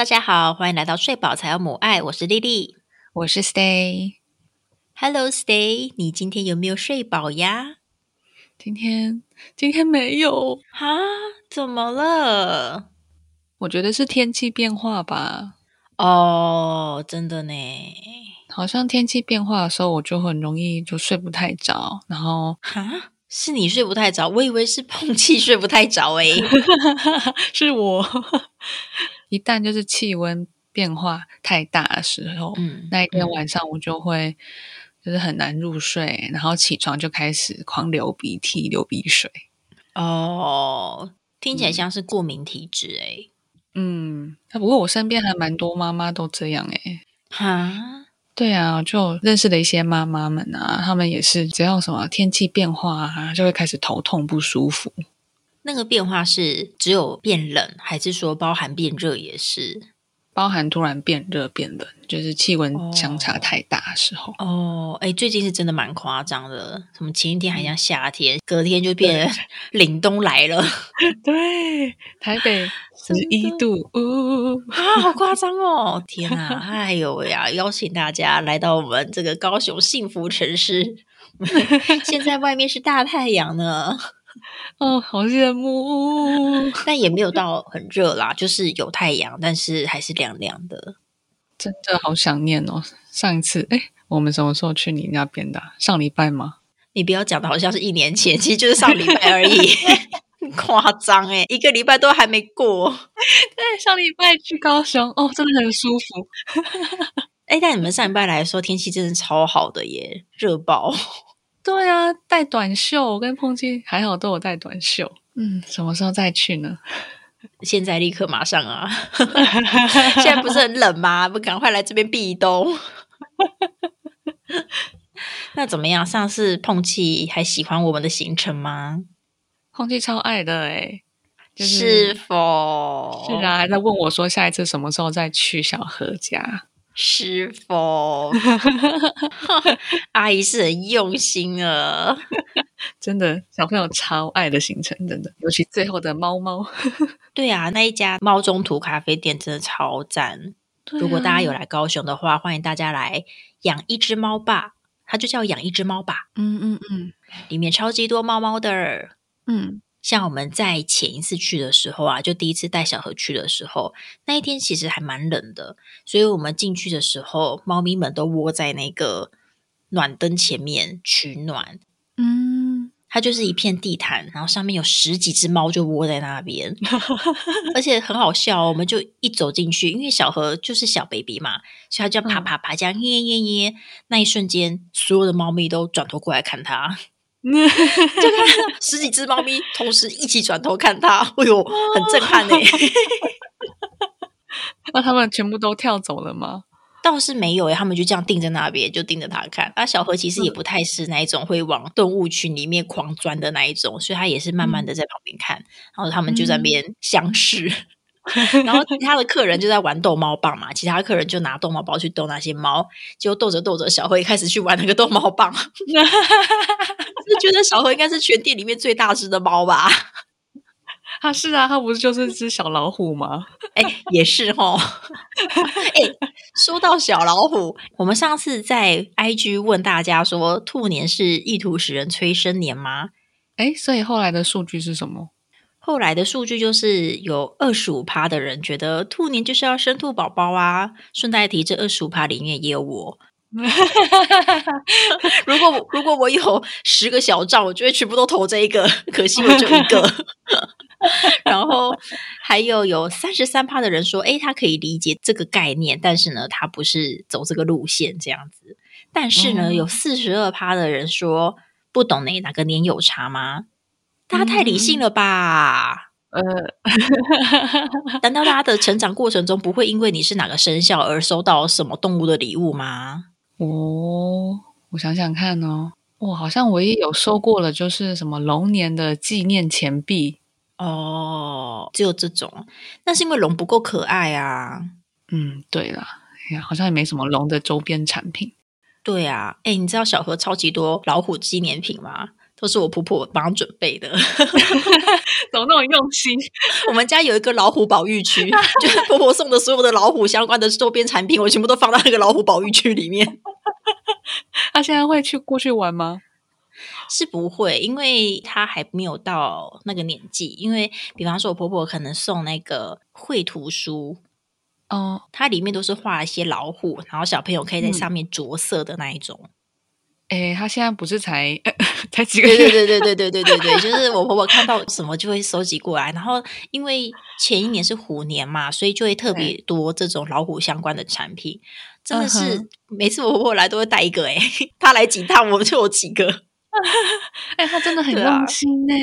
Hello，大家好，欢迎来到睡饱才有母爱，我是丽丽。我是 Stay，Hello，Stay，你今天有没有睡饱呀？今天今天没有，啊，怎么了？我觉得是天气变化吧。哦，真的呢。好像天气变化的时候，我就很容易就睡不太着，然后哈，是你睡不太着，我以为是碰气睡不太着诶。是我一旦就是气温变化太大的时候，嗯，那一天嗯晚上我就会就是很难入睡，然后起床就开始狂流鼻涕、流鼻水。哦，听起来像是过敏体质诶。嗯，不过我身边还蛮多妈妈都这样诶、哈，对啊，就认识的一些妈妈们啊，她们也是只要什么天气变化啊，就会开始头痛不舒服。那个变化是只有变冷，还是说包含变热也是？包含突然变热变冷，就是气温哦相差太大的时候。哦，哎，最近是真的蛮夸张的，什么前一天还像夏天，隔天就变成 凛冬来了，对，台北 十一度，呜、啊，好夸张哦！天哪，哎呦喂呀！邀请大家来到我们这个高雄幸福城市，现在外面是大太阳呢，哦，好羡慕，但也没有到很热啦，就是有太阳，但是还是凉凉的。真的好想念哦。上一次，哎，我们什么时候去你那边的啊？上礼拜吗？你不要讲的好像是一年前，其实就是上礼拜而已，夸张哎，一个礼拜都还没过。对，上礼拜去高雄，哦，真的很舒服。哎，但你们上礼拜来的时候，天气真的超好的耶，热爆。对啊，带短袖，我跟碰气还好都有带短袖。嗯，什么时候再去呢？现在立刻马上啊！现在不是很冷吗？不赶快来这边避冬？那怎么样？上次碰气还喜欢我们的行程吗？碰气超爱的诶是否？是，啊，还在问我说下一次什么时候再去小何家。是否？阿姨是很用心啊。真的，小朋友超爱的行程，真的，尤其最后的猫猫。对啊，那一家猫中途咖啡店真的超赞。如果大家有来高雄的话，欢迎大家来养一只猫吧，它就叫养一只猫吧，嗯嗯嗯里面超级多猫猫的。嗯，像我们在前一次去的时候啊，就第一次带小何去的时候，那一天其实还蛮冷的，所以我们进去的时候，猫咪们都窝在那个暖灯前面取暖。嗯，它就是一片地毯，然后上面有十几只猫就窝在那边，而且很好笑、哦。我们就一走进去，因为小何就是小 baby 嘛，所以它就爬爬爬这样耶耶耶。那一瞬间，所有的猫咪都转头过来看他，就 看到十几只猫咪同时一起转头看他，哎呦，很震撼呢、那他们全部都跳走了吗？倒是没有诶，他们就这样定在那边，就盯着他看。那小何其实也不太是那一种会往动物群里面狂钻的那一种，所以他也是慢慢的在旁边看。然后他们就在那边相视，然后其他的客人就在玩逗猫棒嘛，其他客人就拿逗猫棒去逗那些猫，结果逗着逗着，小何也开始去玩那个逗猫棒，就觉得小辉应该是全店里面最大只的猫吧？他是啊，他不是就是只小老虎吗？哎，也是哦。哎，说到小老虎，我们上次在 IG 问大家说，兔年是意图使人催生年吗？哎，所以后来的数据是什么？后来的数据就是有二十五趴的人觉得兔年就是要生兔宝宝啊。顺带提，这二十五趴里面也有我。如果如果我有十个小账，我就会全部都投这一个，可惜我就一个。然后还有有三十三趴的人说，诶，他可以理解这个概念，但是呢，他不是走这个路线这样子。但是呢，哦有四十二趴的人说不懂哪哪个年有差吗？大家太理性了吧？呃，难道大家的成长过程中不会因为你是哪个生肖而收到什么动物的礼物吗？哦，我想想看哦，我好像唯一有收过的就是什么龙年的纪念钱币。哦，只有这种，那是因为龙不够可爱啊。嗯，对了，好像也没什么龙的周边产品。对啊，哎，你知道小何超级多老虎纪念品吗？都是我婆婆帮我准备的。怎么那么用心？我们家有一个老虎保育区，就是 婆婆送的所有的老虎相关的周边产品，我全部都放到那个老虎保育区里面。他现在会去过去玩吗？是不会，因为他还没有到那个年纪。因为比方说，我婆婆可能送那个绘图书，哦，它里面都是画一些老虎，然后小朋友可以在上面着色的那一种。哎，他现在不是才 才几个月？对对对对对对对对，就是我婆婆看到什么就会收集过来。然后因为前一年是虎年嘛，所以就会特别多这种老虎相关的产品。真的嗯是每次我婆婆来都会带一个、欸，她来几趟我们就有几个。哎，他真的很用心呢，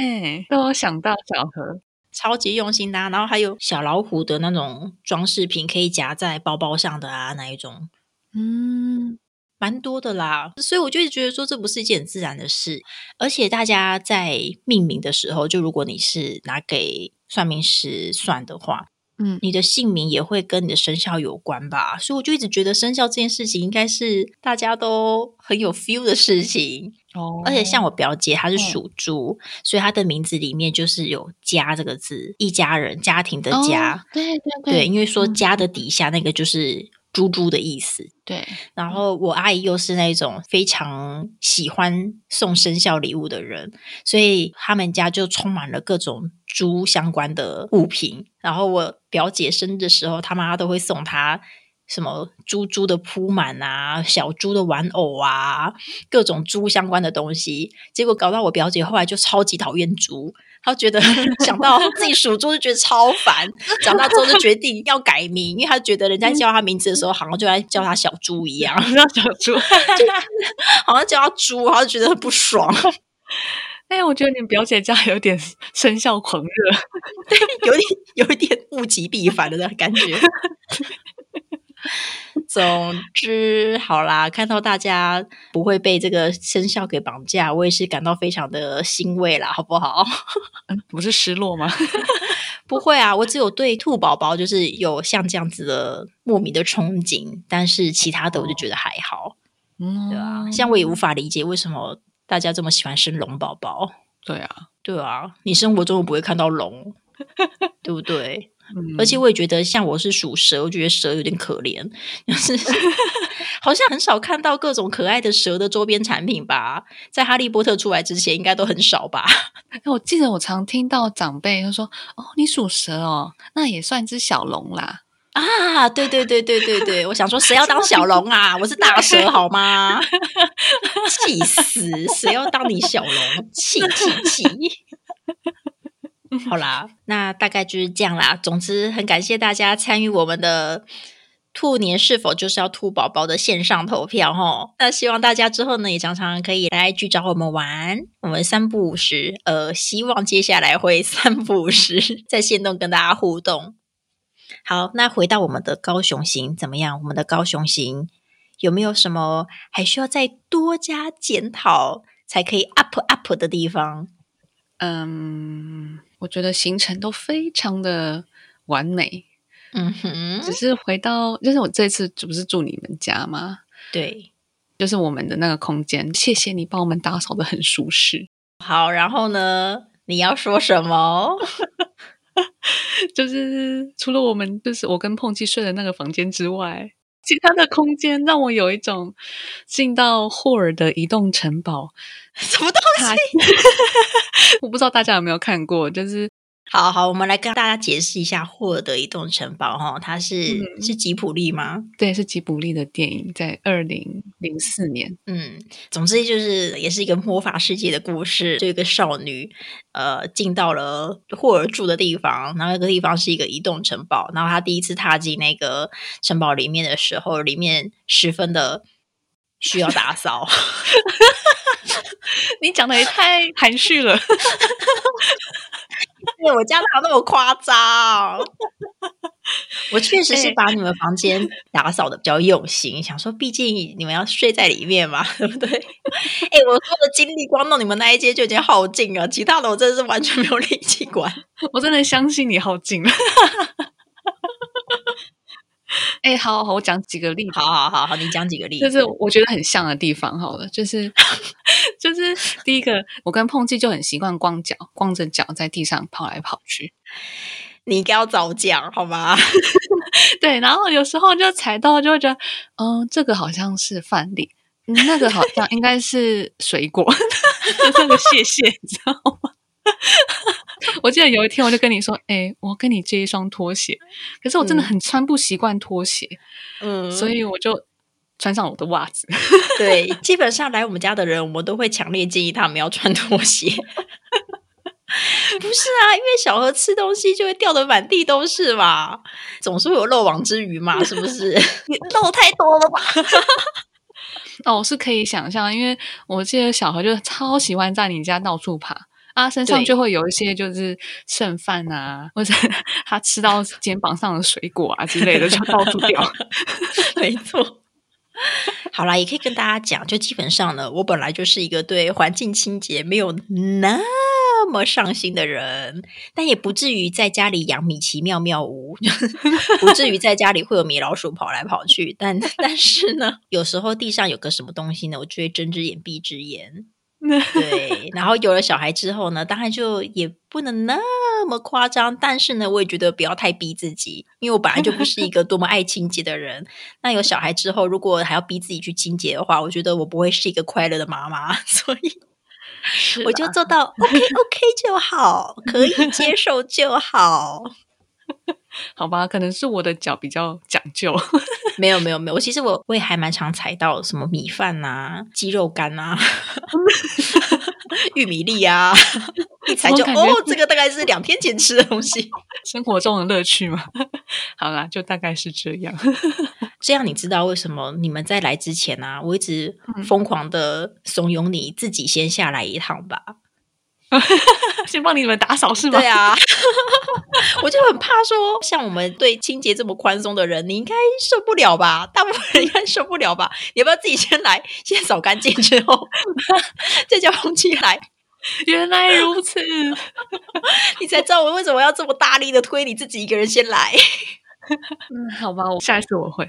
都有想到小何。超级用心的、啊，然后还有小老虎的那种装饰品，可以夹在包包上的啊，那一种嗯，蛮多的啦。所以我就一直觉得说，这不是一件很自然的事。而且大家在命名的时候，就如果你是拿给算命师算的话，嗯你的姓名也会跟你的生肖有关吧。所以我就一直觉得生肖这件事情应该是大家都很有 feel 的事情。哦而且像我表姐，她是属猪，所以她的名字里面就是有“家”这个字，一家人、家庭的家。哦对对对，因为说嗯家的底下那个就是猪猪的意思。对，然后我阿姨又是那种非常喜欢送生肖礼物的人，所以他们家就充满了各种猪相关的物品。然后我表姐生日的时候，他妈都会送她什么猪猪的铺满啊，小猪的玩偶啊，各种猪相关的东西。结果搞到我表姐后来就超级讨厌猪，她觉得 想到自己属猪就觉得超烦，长大之后就决定要改名，因为他觉得人家叫他名字的时候，好像就在叫他小猪一样，叫小猪。好像叫他猪，他就觉得很不爽，哎，我觉得你表姐家有点生肖狂热。对有点有一点物极必反的那感觉。总之，好啦，看到大家不会被这个生肖给绑架，我也是感到非常的欣慰啦，好不好？嗯，不是失落吗？不会啊，我只有对兔宝宝就是有像这样子的莫名的憧憬，但是其他的我就觉得还好，嗯，对啊，像我也无法理解为什么大家这么喜欢生龙宝宝，对啊，对啊，你生活中又不会看到龙，对不对？嗯而且我也觉得，像我是属蛇，我觉得蛇有点可怜，就是 好像很少看到各种可爱的蛇的周边产品吧。在哈利波特出来之前，应该都很少吧？哎我记得我常听到长辈他说：“哦，你属蛇哦，那也算只小龙啦。啊，对对对对对对，我想说，谁要当小龙啊？我是大蛇好吗？气死！谁要当你小龙？气气气！好啦，那大概就是这样啦。总之，很感谢大家参与我们的兔年是否就是要兔宝宝的线上投票哈。那希望大家之后呢，也常常可以来去找我们玩，我们三不五时，呃，希望接下来会三不五时在线动跟大家互动。好，那回到我们的高雄行怎么样？我们的高雄行有没有什么还需要再多加检讨才可以 up up 的地方？”嗯，我觉得行程都非常的完美，嗯哼，只是回到就是我这次不是住你们家吗？对，就是我们的那个空间，谢谢你帮我们打扫的很舒适。好，然后呢？你要说什么？就是除了我们就是我跟碰气睡的那个房间之外，其他的空间让我有一种进到霍尔的移动城堡。什么东西？我不知道大家有没有看过，就是好好，我们来跟大家解释一下霍尔的移动城堡哈，它是、嗯是吉普力吗？对，是吉卜力的电影，在二零零四年。嗯，总之就是也是一个魔法世界的故事。就一个少女，呃，进到了霍尔住的地方，然后那个地方是一个移动城堡。然后她第一次踏进那个城堡里面的时候，里面十分的需要打扫。你讲的也太含蓄了。对我家哪有那么夸张？我确实是 哎把你们房间打扫的比较用心，想说，毕竟你们要睡在里面嘛，对不对？哎、我说的精力光弄你们那一间就已经耗尽了，其他的我真的是完全没有力气管。我真的相信你耗尽了。哎，好好，我讲几个例子。好好好好，你讲几个例子，就是我觉得很像的地方。好了，就是 就是第一个，我跟碰气就很习惯光脚，光着脚在地上跑来跑去。你应该要早讲好吗？对，然后有时候就踩到，就会觉得，嗯，这个好像是饭粒，那个好像应该是水果，那个谢谢，你知道吗？我记得有一天，我就跟你说：“哎，我跟你借一双拖鞋。”可是我真的很穿不习惯拖鞋，嗯，所以我就穿上我的袜子。对，基本上来我们家的人，我们都会强烈建议他们要穿拖鞋。不是啊，因为小何吃东西就会掉的满地都是嘛，总是会有漏网之鱼嘛，是不是？你漏太多了吧？哦，是可以想象，因为我记得小何就超喜欢在你家到处爬。他身上就会有一些就是剩饭啊，或者 他吃到肩膀上的水果啊之类的，就到处掉。没错。好啦，也可以跟大家讲，就基本上呢，我本来就是一个对环境清洁没有那么上心的人，但也不至于在家里养米奇妙妙屋，不至于在家里会有米老鼠跑来跑去。但但是呢，有时候地上有个什么东西呢，我就会睁只眼闭只眼。对，然后有了小孩之后呢，当然就也不能那么夸张，但是呢，我也觉得不要太逼自己，因为我本来就不是一个多么爱清洁的人。那有小孩之后，如果还要逼自己去清洁的话，我觉得我不会是一个快乐的妈妈，所以我就做到 OK OK 就好，可以接受就好。好吧，可能是我的脚比较讲究。没有没有没有，我其实我我也还蛮常踩到什么米饭呐、鸡肉干呐、玉米粒啊，一踩就哦，这个大概是两天前吃的东西，生活中的乐趣嘛。好啦，就大概是这样。这样你知道为什么你们在来之前啊？我一直疯狂的怂恿你自己先下来一趟吧。先帮你们打扫是吗？对啊，我就很怕说，像我们对清洁这么宽松的人，你应该受不了吧？大部分人应该受不了吧？你要不要自己先来，先扫干净之后，再叫空气来？原来如此，你才知道我为什么要这么大力的推你自己一个人先来。嗯，好吧，我下一次我会。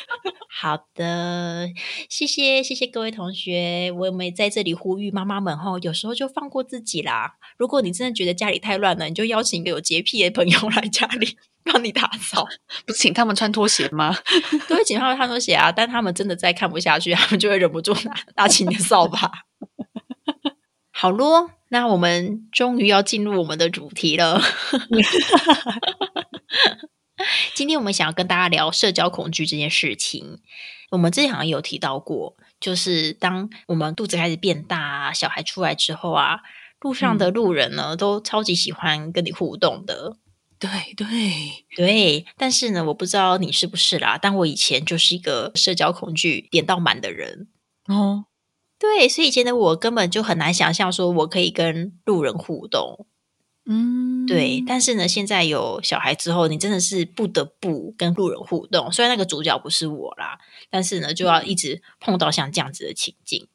好的，谢谢谢谢各位同学，我们在这里呼吁妈妈们哈，有时候就放过自己啦。如果你真的觉得家里太乱了，你就邀请一个有洁癖的朋友来家里帮你打扫，不是请他们穿拖鞋吗？都会请他们穿拖鞋啊，但他们真的再看不下去，他们就会忍不住拿拿起你的扫把。好咯，那我们终于要进入我们的主题了。今天我们想要跟大家聊社交恐惧这件事情。我们之前好像有提到过，就是当我们肚子开始变大，小孩出来之后啊，路上的路人呢都超级喜欢跟你互动的。对对对，但是呢，我不知道你是不是啦，但我以前就是一个社交恐惧点到满的人哦。对，所以以前的我根本就很难想象说我可以跟路人互动。嗯，对，但是呢，现在有小孩之后，你真的是不得不跟路人互动。虽然那个主角不是我啦，但是呢，就要一直碰到像这样子的情境。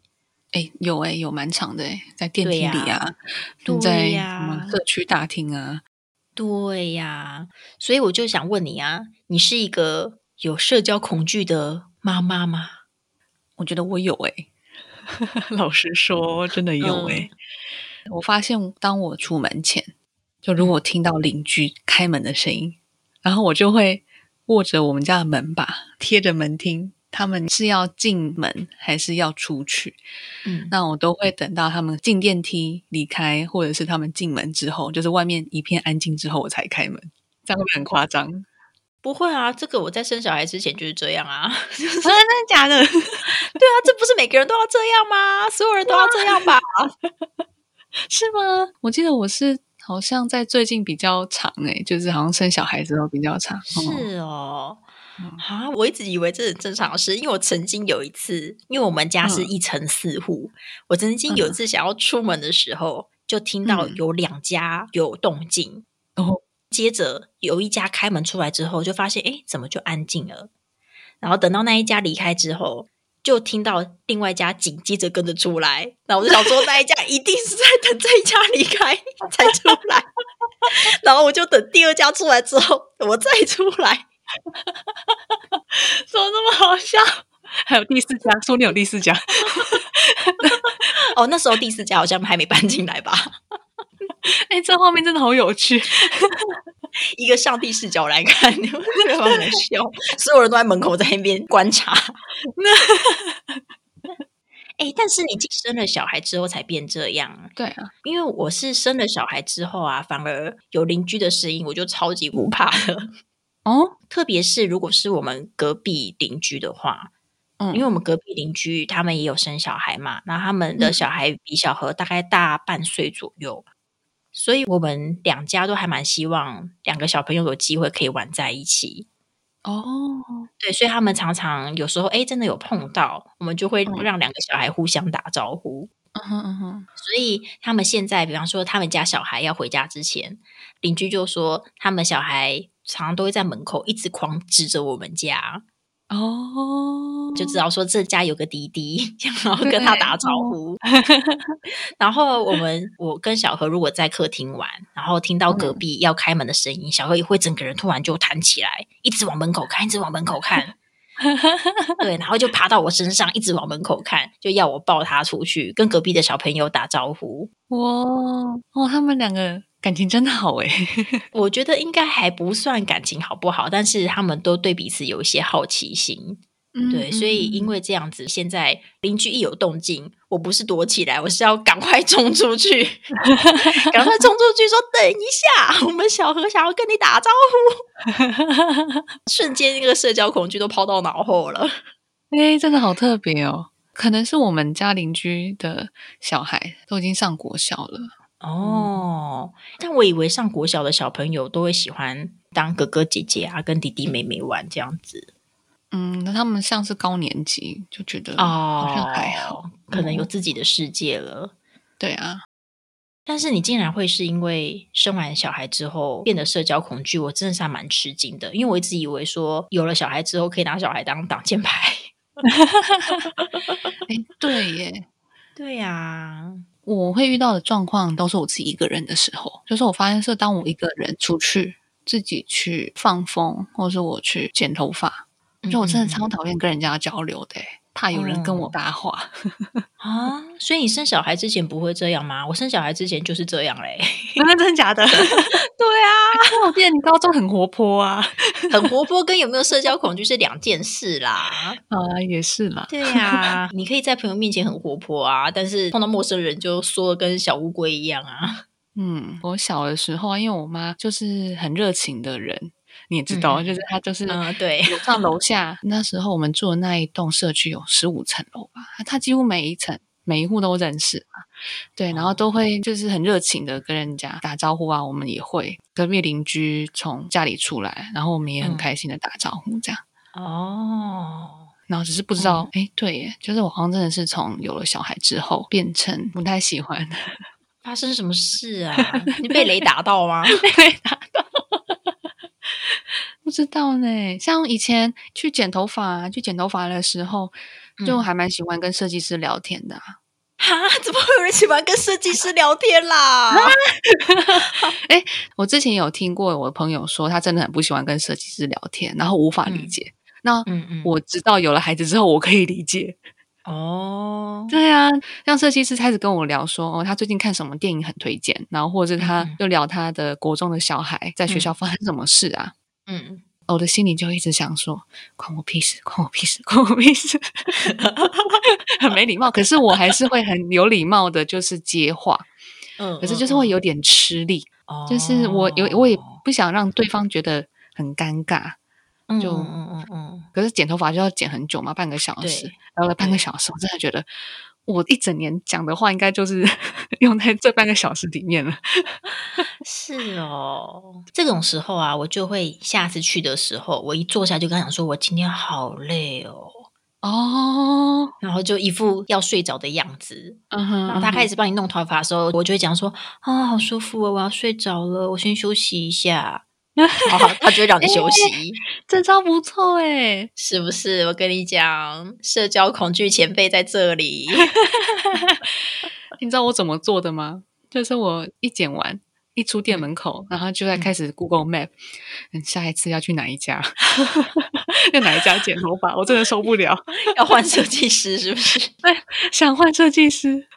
哎，有哎，有蛮长的哎，在电梯里啊，在什么社区大厅啊，对呀。所以我就想问你啊，你是一个有社交恐惧的妈妈吗？我觉得我有哎，老实说，真的有哎。我发现，当我出门前，就如果听到邻居开门的声音，然后我就会握着我们家的门把，贴着门听，他们是要进门还是要出去。嗯，那我都会等到他们进电梯离开，或者是他们进门之后，就是外面一片安静之后，我才开门。这样会很夸张？不会啊，这个我在生小孩之前就是这样啊。真的假的？对啊，这不是每个人都要这样吗？所有人都要这样吧？是吗？我记得我是好像在最近比较长诶，就是好像生小孩之后比较长。是哦，啊，我一直以为这是正常的事，因为我曾经有一次，因为我们家是一层四户，我曾经有一次想要出门的时候，就听到有两家有动静，然后接着有一家开门出来之后，就发现哎，怎么就安静了？然后等到那一家离开之后。就听到另外一家紧接着跟着出来，那我就想说那一家一定是在等这一家离开才出来，然后我就等第二家出来之后我再出来，怎么那么好笑？还有第四家，说你有第四家。哦，那时候第四家好像还没搬进来吧？哎，这画面真的好有趣。一个上帝视角来看，非常好笑。所有人都在门口在那边观察。哎，但是你生了小孩之后才变这样。对啊，因为我是生了小孩之后啊，反而有邻居的声音，我就超级不怕了。哦，特别是如果是我们隔壁邻居的话，嗯，因为我们隔壁邻居他们也有生小孩嘛，那他们的小孩比小何大概大半岁左右，所以我们两家都还蛮希望两个小朋友有机会可以玩在一起。哦，对，所以他们常常有时候，哎，真的有碰到，我们就会让两个小孩互相打招呼。嗯哼嗯哼，所以他们现在，比方说他们家小孩要回家之前，邻居就说，他们小孩常常都会在门口一直狂指着我们家。哦，就知道说这家有个弟弟，然后跟他打招呼。然后我们我跟小何如果在客厅玩，然后听到隔壁要开门的声音，小何也会整个人突然就弹起来，一直往门口看，一直往门口看。对，然后就爬到我身上，一直往门口看，就要我抱他出去，跟隔壁的小朋友打招呼。哇哦，他们两个。感情真的好诶，我觉得应该还不算感情好不好，但是他们都对彼此有一些好奇心，对，所以因为这样子，现在邻居一有动静，我不是躲起来，我是要赶快冲出去，赶快冲出去说等一下，我们小何想要跟你打招呼，瞬间那个社交恐惧都抛到脑后了。哎，真的好特别哦，可能是我们家邻居的小孩都已经上国小了。哦，但我以为上国小的小朋友都会喜欢当哥哥姐姐啊，跟弟弟妹妹玩这样子。嗯，那他们像是高年级就觉得哦，好像还好，可能有自己的世界了。对啊，但是你竟然会是因为生完小孩之后变得社交恐惧，我真的是蛮吃惊的。因为我一直以为说有了小孩之后可以拿小孩当挡箭牌。哎，对耶，对呀。我会遇到的状况都是我自己一个人的时候，就是我发现是当我一个人出去自己去放风，或者是我去剪头发，就我真的超讨厌跟人家交流的。怕有人跟我搭话 啊！所以你生小孩之前不会这样吗？我生小孩之前就是这样嘞，那 真的假的？对啊，我记得你高中很活泼啊，很活泼，跟有没有社交恐惧是两件事啦。啊，也是嘛。对呀，你可以在朋友面前很活泼啊，但是碰到陌生人就说的跟小乌龟一样啊。嗯，我小的时候啊，因为我妈就是很热情的人。你也知道，就是他就是对楼上楼下。那时候我们住的那一栋社区有十五层楼吧，他几乎每一层每一户都认识嘛。对，然后都会就是很热情的跟人家打招呼啊。我们也会隔壁邻居从家里出来，然后我们也很开心的打招呼这样。哦，然后只是不知道，哎，对耶，就是我好像真的是从有了小孩之后变成不太喜欢。发生什么事啊？你被雷打到吗？被雷打到。不知道呢，像以前去剪头发，去剪头发的时候，就还蛮喜欢跟设计师聊天的。哈，怎么会有人喜欢跟设计师聊天啦？哎，我之前有听过我的朋友说，他真的很不喜欢跟设计师聊天，然后无法理解。那嗯嗯，我知道有了孩子之后，我可以理解。哦，对啊，像设计师开始跟我聊说，哦，他最近看什么电影很推荐，然后或者他就聊他的国中的小孩在学校发生什么事啊。嗯，我的心里就一直想说，关我屁事，关我屁事，关我屁事，很没礼貌。可是我还是会很有礼貌的，就是接话。嗯，可是就是会有点吃力，就是我有我也不想让对方觉得很尴尬。就嗯嗯嗯，可是剪头发就要剪很久嘛，半个小时，然后半个小时，我真的觉得。我一整年讲的话，应该就是 用在这半个小时里面了。是哦，这种时候啊，我就会下次去的时候，我一坐下就跟他讲说：“我今天好累哦。”哦，然后就一副要睡着的样子。嗯哼，然后他开始帮你弄头发的时候，我就会讲说：“啊，好舒服哦，我要睡着了，我先休息一下。” 好好，他就会让你休息，这招不错哎，是不是？我跟你讲，社交恐惧前辈在这里。你知道我怎么做的吗？就是我一剪完，一出店门口，然后就在开始 Google Map，嗯，下一次要去哪一家？要哪一家剪头发？我真的受不了，要换设计师是不是？对，想换设计师。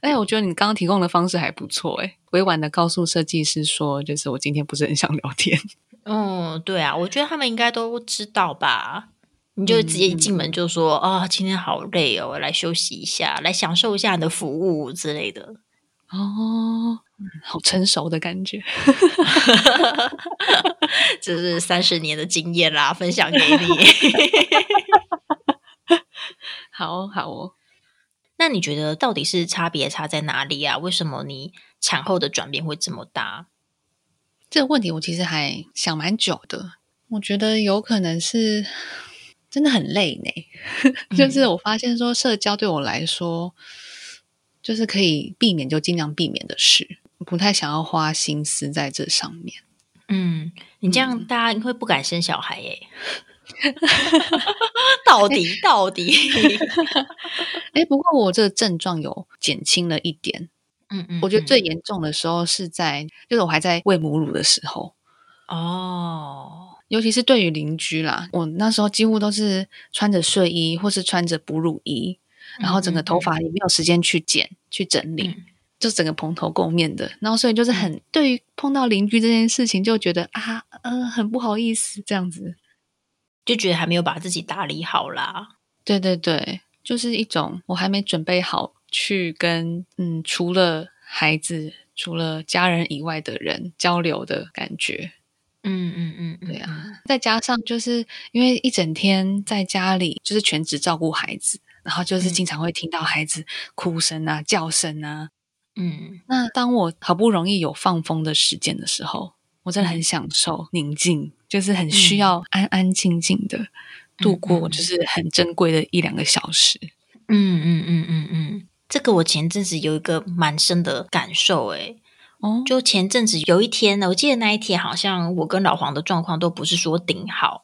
哎，我觉得你刚刚提供的方式还不错，哎，委婉的告诉设计师说，就是我今天不是很想聊天。嗯，对啊，我觉得他们应该都知道吧。你就直接一进门就说啊，今天好累哦，来休息一下，来享受一下你的服务之类的。哦，好成熟的感觉，这是三十年的经验啦，分享给你。好好哦，那你觉得到底是差别差在哪里啊？为什么你产后的转变会这么大？这个问题我其实还想蛮久的。我觉得有可能是真的很累呢，就是我发现说社交对我来说。就是可以避免就尽量避免的事，不太想要花心思在这上面。嗯，你这样大家会不敢生小孩耶？到底到底？哎，不过我这个症状有减轻了一点。嗯嗯，我觉得最严重的时候是在，就是我还在喂母乳的时候。哦，尤其是对于邻居啦，我那时候几乎都是穿着睡衣或是穿着哺乳衣。然后整个头发也没有时间去剪去整理，就整个蓬头垢面的。然后所以就是很对于碰到邻居这件事情，就觉得啊，嗯，很不好意思这样子，就觉得还没有把自己打理好啦。对对对，就是一种我还没准备好去跟嗯，除了孩子、除了家人以外的人交流的感觉。嗯嗯嗯，对啊。再加上就是因为一整天在家里，就是全职照顾孩子。然后就是经常会听到孩子哭声啊、叫声啊，嗯，那当我好不容易有放风的时间的时候，我真的很享受宁静，就是很需要安安静静的度过，就是很珍贵的一两个小时。嗯嗯嗯嗯嗯，这个我前阵子有一个蛮深的感受，哎，哦，就前阵子有一天呢，我记得那一天好像我跟老黄的状况都不是说顶好，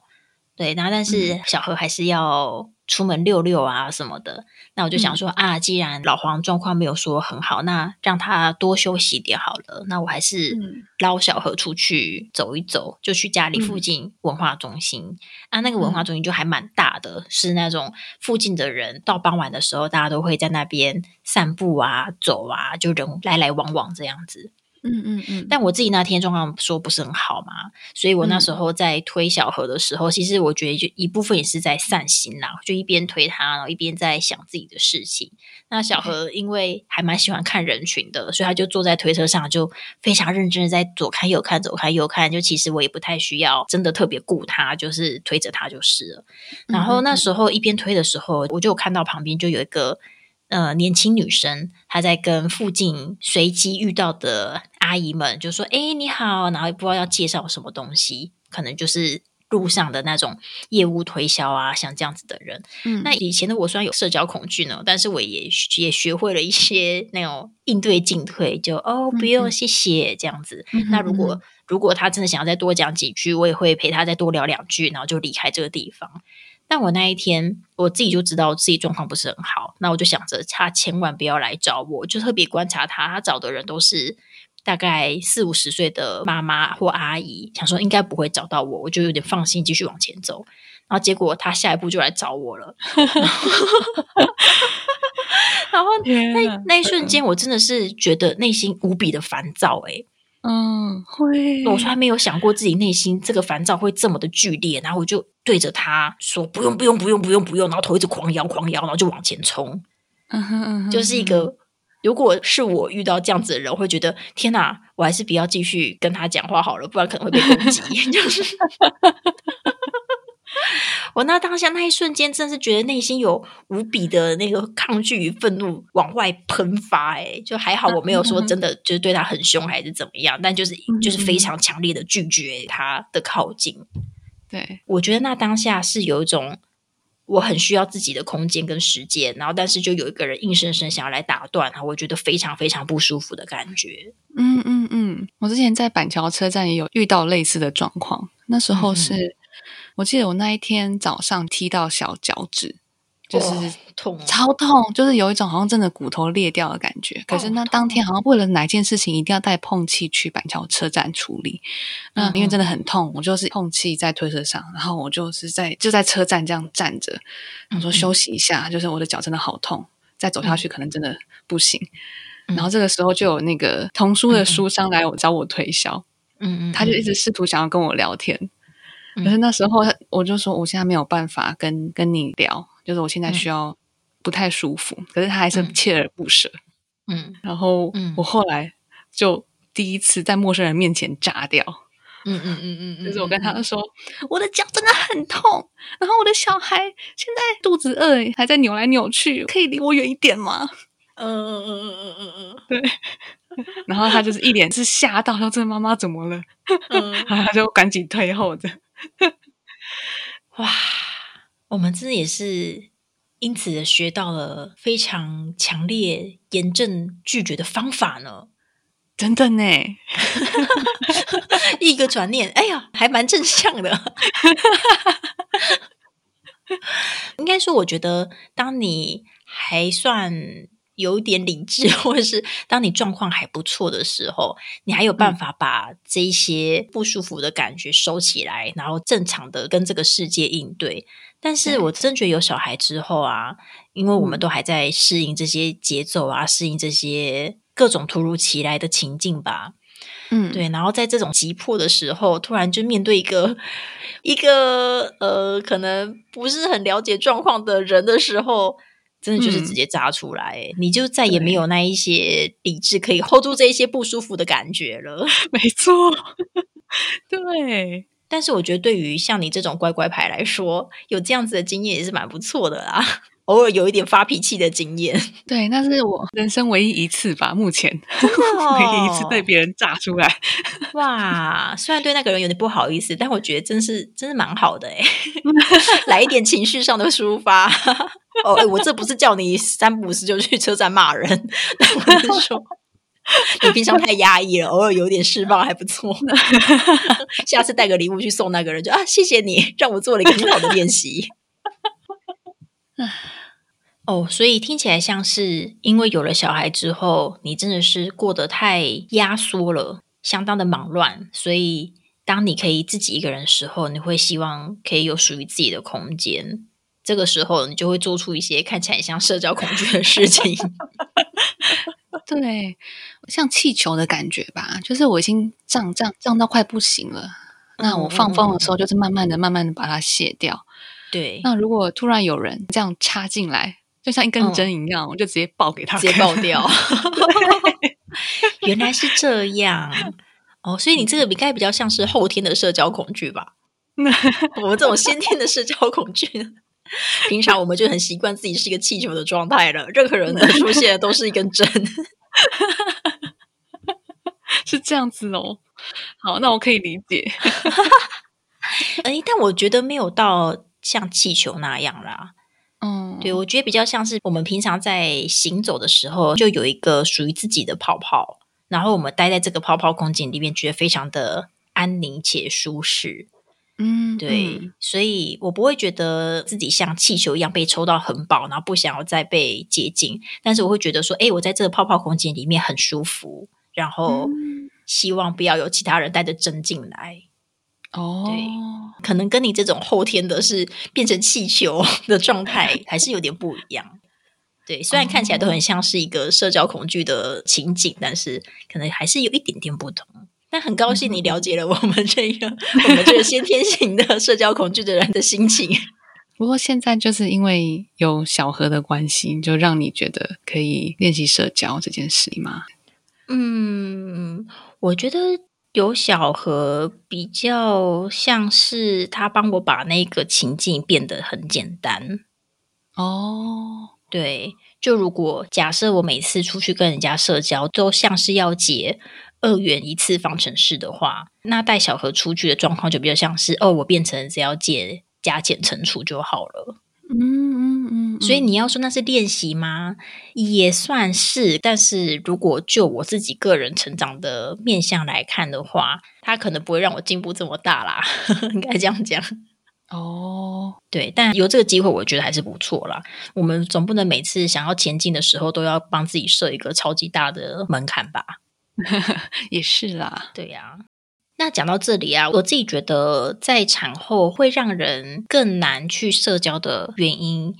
对，然后但是小何还是要。出门溜溜啊什么的，那我就想说啊，既然老黄状况没有说很好，那让他多休息点好了。那我还是捞小何出去走一走，就去家里附近文化中心啊。那个文化中心就还蛮大的，是那种附近的人到傍晚的时候，大家都会在那边散步啊、走啊，就人来来往往这样子。嗯嗯嗯，但我自己那天状况说不是很好嘛，所以我那时候在推小何的时候，其实我觉得就一部分也是在散心啦，就一边推他，然后一边在想自己的事情。那小何因为还蛮喜欢看人群的，所以他就坐在推车上，就非常认真的在左看右看，左看右看。就其实我也不太需要真的特别顾他，就是推着他就是了。然后那时候一边推的时候，我就看到旁边就有一个。呃，年轻女生她在跟附近随机遇到的阿姨们就说：“哎，你好。”然后不知道要介绍什么东西，可能就是路上的那种业务推销啊，像这样子的人。嗯，那以前的我虽然有社交恐惧呢，但是我也也学会了一些那种应对进退，就哦，不用谢谢这样子。那如果如果他真的想要再多讲几句，我也会陪他再多聊两句，然后就离开这个地方。但我那一天，我自己就知道自己状况不是很好，那我就想着他千万不要来找我，就特别观察他，他找的人都是大概四五十岁的妈妈或阿姨，想说应该不会找到我，我就有点放心继续往前走。然后结果他下一步就来找我了，然后那那一瞬间，我真的是觉得内心无比的烦躁，诶。嗯，会。我从来没有想过自己内心这个烦躁会这么的剧烈，然后我就对着他说：“不用，不用，不用，不用，不用。”然后头一直狂摇，狂摇，然后就往前冲。嗯哼嗯哼，就是一个，如果是我遇到这样子的人，会觉得天哪，我还是不要继续跟他讲话好了，不然可能会被攻击。就是。我那当下那一瞬间，真是觉得内心有无比的那个抗拒与愤怒往外喷发。哎，就还好我没有说真的就是对他很凶还是怎么样，但就是就是非常强烈的拒绝他的靠近。对我觉得那当下是有一种我很需要自己的空间跟时间，然后但是就有一个人硬生生想要来打断，我觉得非常非常不舒服的感觉。嗯嗯嗯，我之前在板桥车站也有遇到类似的状况，那时候是。我记得我那一天早上踢到小脚趾，就是痛，超痛，就是有一种好像真的骨头裂掉的感觉。可是那当天好像为了哪件事情，一定要带碰气去板桥车站处理。那因为真的很痛，我就是碰气在推车上，然后我就是在就在车站这样站着，我说休息一下，就是我的脚真的好痛，再走下去可能真的不行。然后这个时候就有那个童书的书商来我找我推销，嗯嗯，他就一直试图想要跟我聊天，可是那时候我就说我现在没有办法跟跟你聊，就是我现在需要不太舒服，可是他还是锲而不舍，嗯，然后我后来就第一次在陌生人面前炸掉，嗯嗯嗯嗯，就是我跟他说我的脚真的很痛，然后我的小孩现在肚子饿，还在扭来扭去，可以离我远一点吗？嗯嗯嗯嗯嗯嗯。嗯，对。然后他就是一脸是吓到，说：“这妈妈怎么了？”嗯，他就赶紧退后的。哇，我们真的也是因此学到了非常强烈、严正拒绝的方法呢。真的呢，一个转念，哎呀，还蛮正向的。应该说，我觉得当你还算。有一点理智，或者是当你状况还不错的时候，你还有办法把这一些不舒服的感觉收起来，然后正常的跟这个世界应对。但是我真觉得有小孩之后啊，因为我们都还在适应这些节奏啊，适应这些各种突如其来的情境吧。嗯，对。然后在这种急迫的时候，突然就面对一个一个呃，可能不是很了解状况的人的时候。真的就是直接扎出来，你就再也没有那一些理智可以 hold 住这一些不舒服的感觉了。没错，对。但是我觉得，对于像你这种乖乖牌来说，有这样子的经验也是蛮不错的啦。偶尔有一点发脾气的经验，对，那是我人生唯一一次吧。目前唯一 一次被别人炸出来，哇！虽然对那个人有点不好意思，但我觉得真是真是蛮好的哎，来一点情绪上的抒发。哦，我这不是叫你三不五时就去车站骂人，我是说 你平常太压抑了，偶尔有点释放还不错。下次带个礼物去送那个人，就啊，谢谢你让我做了一个很好的练习。哦，所以听起来像是因为有了小孩之后，你真的是过得太压缩了，相当的忙乱。所以当你可以自己一个人的时候，你会希望可以有属于自己的空间。这个时候，你就会做出一些看起来像社交恐惧的事情。对，像气球的感觉吧，就是我已经胀胀胀到快不行了。那我放风的时候，就是慢慢的、慢慢的把它卸掉。对。那如果突然有人这样插进来，就像一根针一样，我就直接爆给他，直接爆掉。原来是这样哦，所以你这个应该比较像是后天的社交恐惧吧？我们这种先天的社交恐惧。平常我们就很习惯自己是一个气球的状态了，任何人的出现都是一根针，是这样子哦。好，那我可以理解。哎，但我觉得没有到像气球那样啦。嗯，对，我觉得比较像是我们平常在行走的时候，就有一个属于自己的泡泡，然后我们待在这个泡泡空间里面，觉得非常的安宁且舒适。嗯，对，所以我不会觉得自己像气球一样被抽到很饱，然后不想要再被接近。但是我会觉得说，哎，我在这个泡泡空间里面很舒服，然后希望不要有其他人带着针进来。哦，对，可能跟你这种后天的是变成气球的状态还是有点不一样。对，虽然看起来都很像是一个社交恐惧的情景，但是可能还是有一点点不同。但很高兴你了解了我们这个 我们这个先天型的社交恐惧的人的心情。不过现在就是因为有小何的关系，就让你觉得可以练习社交这件事吗？嗯，我觉得有小何比较像是他帮我把那个情境变得很简单。哦，对，就如果假设我每次出去跟人家社交，都像是要解。二元一次方程式的话，那带小何出去的状况就比较像是哦，我变成只要借加减乘除就好了。嗯嗯嗯。所以你要说那是练习吗？也算是。但是如果就我自己个人成长的面向来看的话，它可能不会让我进步这么大啦。应该这样讲。哦，对，但有这个机会，我觉得还是不错啦。我们总不能每次想要前进的时候，都要帮自己设一个超级大的门槛吧？也是啦。对呀。那讲到这里啊，我自己觉得在产后会让人更难去社交的原因，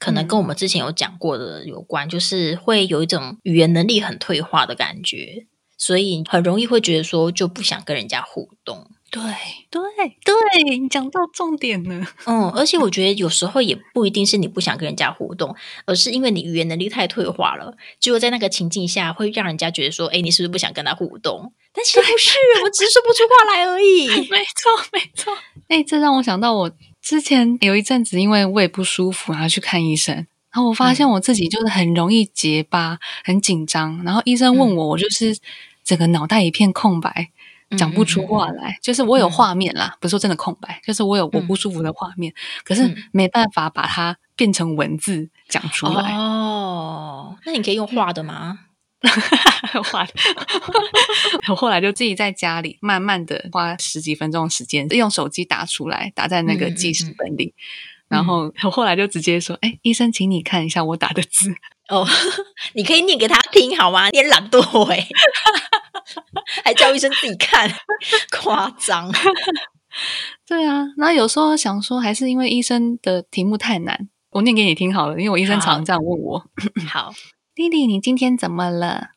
可能跟我们之前有讲过的有关，就是会有一种语言能力很退化的感觉，所以很容易会觉得说就不想跟人家互动。对对对，你讲到重点了。嗯，而且我觉得有时候也不一定是你不想跟人家互动，而是因为你语言能力太退化了，结果在那个情境下会让人家觉得说，哎，你是不是不想跟他互动？但其实不是，我只是说不出话来而已。没错，没错。哎，这让我想到我之前有一阵子因为胃不舒服，然后去看医生，然后我发现我自己就是很容易结巴，很紧张，然后医生问我，我就是整个脑袋一片空白。讲不出话来，就是我有画面啦，不是说真的空白，就是我有我不舒服的画面，可是没办法把它变成文字讲出来。哦，那你可以用画的吗？画的。我后来就自己在家里慢慢的花十几分钟时间，用手机打出来，打在那个记事本里，然后我后来就直接说：“哎，医生，请你看一下我打的字。”哦，你可以念给他听好吗？你懒惰哎。还叫医生自己看，夸张。对啊，那有时候想说，还是因为医生的题目太难，我念给你听好了。因为我医生常常这样问我。好，丽丽，你今天怎么了？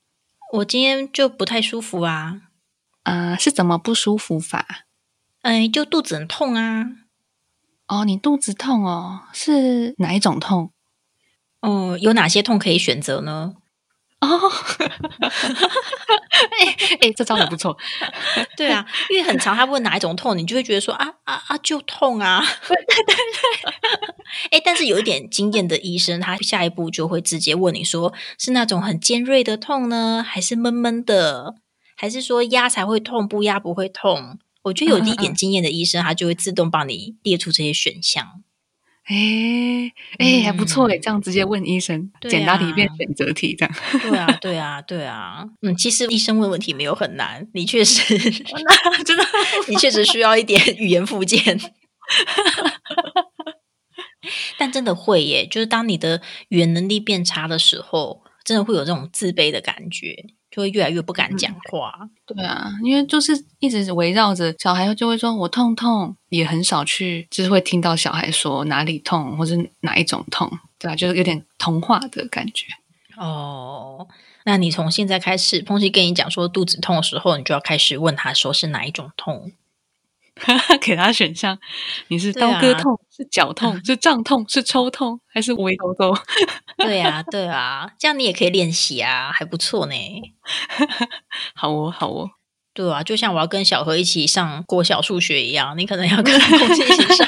我今天就不太舒服啊。啊，是怎么不舒服法？哎，就肚子很痛啊。哦，你肚子痛哦，是哪一种痛？哦，有哪些痛可以选择呢？哦，哎哎，这招很不错。对啊，因为很长，他问哪一种痛，你就会觉得说啊啊啊，就痛啊。对对对。哎，但是有一点经验的医生，他下一步就会直接问你说，是那种很尖锐的痛呢，还是闷闷的，还是说压才会痛，不压不会痛？我觉得有一点经验的医生，他就会自动帮你列出这些选项。哎哎，还不错哎，这样直接问医生，简答题变选择题这样。对啊，对啊，对啊。嗯，其实医生问问题没有很难，你确实真的，你确实需要一点语言附件。但真的会耶，就是当你的语言能力变差的时候，真的会有这种自卑的感觉。就会越来越不敢讲话，对啊，因为就是一直围绕着小孩，就会说我痛痛，也很少去，就是会听到小孩说哪里痛或者哪一种痛，对啊，就是有点童话的感觉。哦，那你从现在开始，碰西跟你讲说肚子痛的时候，你就要开始问他说是哪一种痛。给他选项，你是刀割痛，是脚痛，是胀痛，是抽痛，还是围兜兜？对啊，对啊，这样你也可以练习啊，还不错呢。好哦，好哦，对啊，就像我要跟小何一起上国小数学一样，你可能要跟同学一起上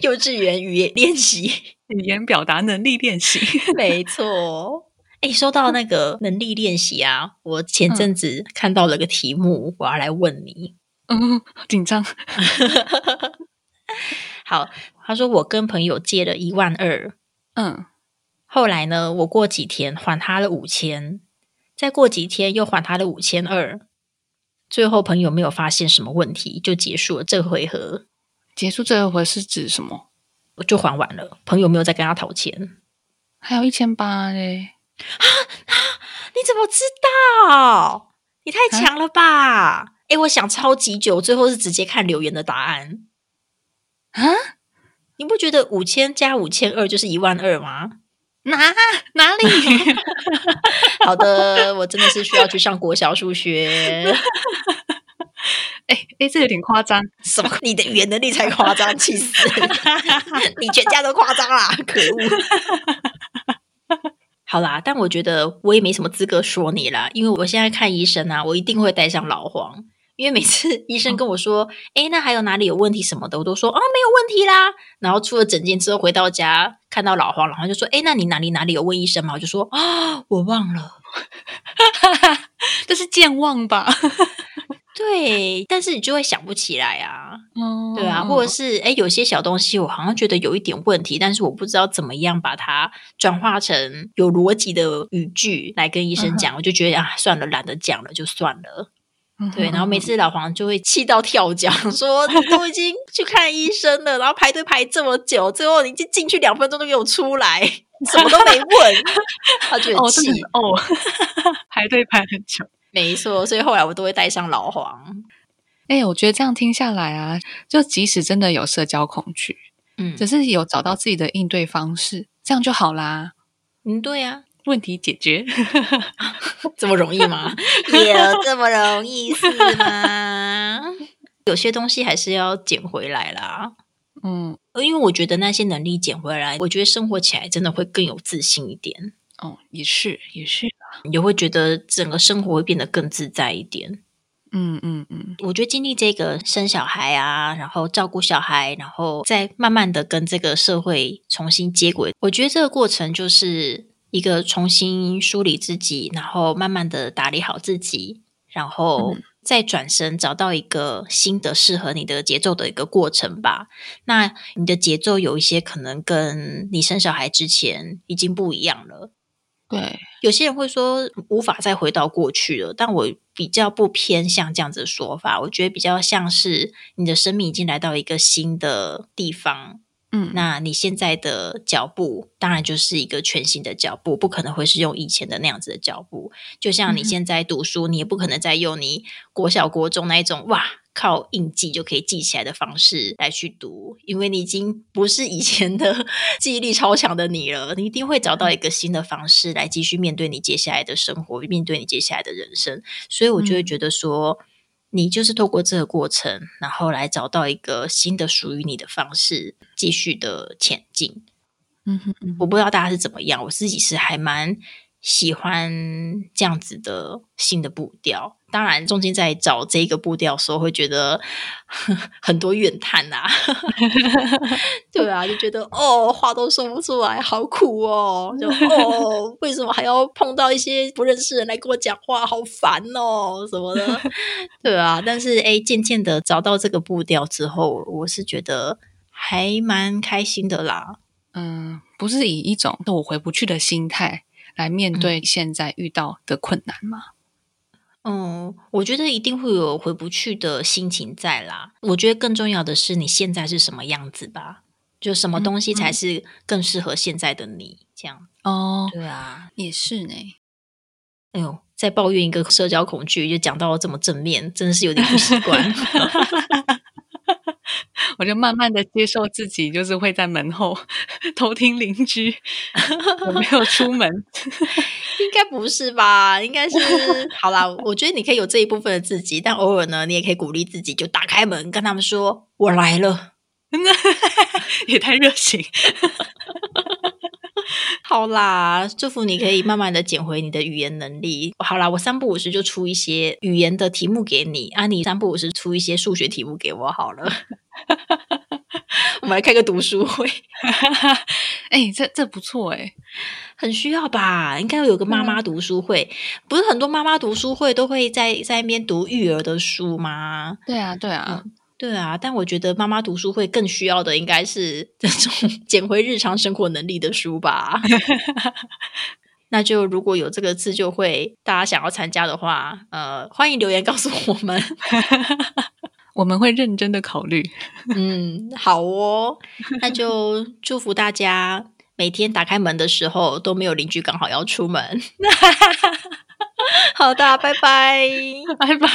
幼稚园语言练习、语言表达能力练习。没错。哎，说到那个能力练习啊，我前阵子看到了个题目，我要来问你。嗯，紧张。好，他说我跟朋友借了一万二，嗯，后来呢，我过几天还他了五千，再过几天又还他了五千二，最后朋友没有发现什么问题，就结束了这回合。结束这回合是指什么？我就还完了，朋友没有再跟他讨钱，还有一千八嘞。啊啊！你怎么知道？你太强了吧！哎，我想超级久，最后是直接看留言的答案啊！你不觉得五千加五千二就是一万二吗？哪哪里？好的，我真的是需要去上国小数学。哎哎，这有点夸张，什么？你的语言能力才夸张，气死！你全家都夸张啦，可恶！好啦，但我觉得我也没什么资格说你啦，因为我现在看医生啊，我一定会带上老黄。因为每次医生跟我说：“哎，那还有哪里有问题什么的？”我都说：“哦，没有问题啦。”然后出了诊间之后回到家，看到老黄，老黄就说：“哎，那你哪里哪里有问医生吗？”我就说：“啊，我忘了，这是健忘吧？” 对，但是你就会想不起来啊，对啊，或者是哎，有些小东西我好像觉得有一点问题，但是我不知道怎么样把它转化成有逻辑的语句来跟医生讲，我就觉得啊，算了，懒得讲了，就算了。对，然后每次老黄就会气到跳脚，说你都已经去看医生了，然后排队排这么久，最后你进进去两分钟都没有出来，什么都没问，他就很，气哦，排队排很久。没错，所以后来我都会带上老黄。哎、我觉得这样听下来啊，就即使真的有社交恐惧，嗯只是有找到自己的应对方式，这样就好啦，嗯，对啊，问题解决。这么容易吗？有这么容易是吗？有些东西还是要捡回来啦。嗯，因为我觉得那些能力捡回来，我觉得生活起来真的会更有自信一点，哦，也是，也是。你就会觉得整个生活会变得更自在一点。嗯嗯嗯，我觉得经历这个生小孩啊，然后照顾小孩，然后再慢慢的跟这个社会重新接轨，我觉得这个过程就是一个重新梳理自己，然后慢慢的打理好自己，然后再转身找到一个新的适合你的节奏的一个过程吧。那你的节奏有一些可能跟你生小孩之前已经不一样了。对，有些人会说无法再回到过去了，但我比较不偏向这样子的说法。我觉得比较像是你的生命已经来到一个新的地方，嗯，那你现在的脚步当然就是一个全新的脚步，不可能会是用以前的那样子的脚步。就像你现在读书，你也不可能再用你国小、国中那一种哇靠印记就可以记起来的方式来去读，因为你已经不是以前的记忆力超强的你了。你一定会找到一个新的方式来继续面对你接下来的生活，面对你接下来的人生。所以我就会嗯觉得说。你就是透过这个过程，然后来找到一个新的属于你的方式，继续的前进。嗯哼嗯我不知道大家是怎么样，我自己是还蛮喜欢这样子的新的步调。当然，中间在找这个步调的时候，会觉得很多怨叹呐、对啊，就觉得哦，话都说不出来，好苦哦，就哦，为什么还要碰到一些不认识人来跟我讲话，好烦哦，什么的，对啊。但是哎，渐渐的找到这个步调之后，我是觉得还蛮开心的啦。嗯，不是以一种我回不去的心态来面对现在遇到的困难吗？嗯，我觉得一定会有回不去的心情在啦。我觉得更重要的是你现在是什么样子吧，就什么东西才是更适合现在的你。这样，哦，对啊。也是呢。哎呦，再抱怨一个社交恐惧，就讲到这么正面，真的是有点不习惯。我就慢慢的接受自己，就是会在门后偷听邻居我没有出门。应该不是吧？应该是 好啦。我觉得你可以有这一部分的自己，但偶尔呢，你也可以鼓励自己，就打开门跟他们说：“我来了。”也太热情。好啦，祝福你可以慢慢的捡回你的语言能力。好啦，我三不五时就出一些语言的题目给你啊，你三不五时出一些数学题目给我好了。我们来开个读书会，哎、这这不错哎、很需要吧？应该有个妈妈读书会，不是很多妈妈读书会都会在在那边读育儿的书吗？对啊，对啊，对啊，但我觉得妈妈读书会更需要的应该是 这种捡回日常生活能力的书吧。那就如果有这个自救会，大家想要参加的话，呃，欢迎留言告诉我们。我们会认真的考虑。嗯，好哦，那就祝福大家每天打开门的时候都没有邻居刚好要出门。好的，拜拜。拜拜。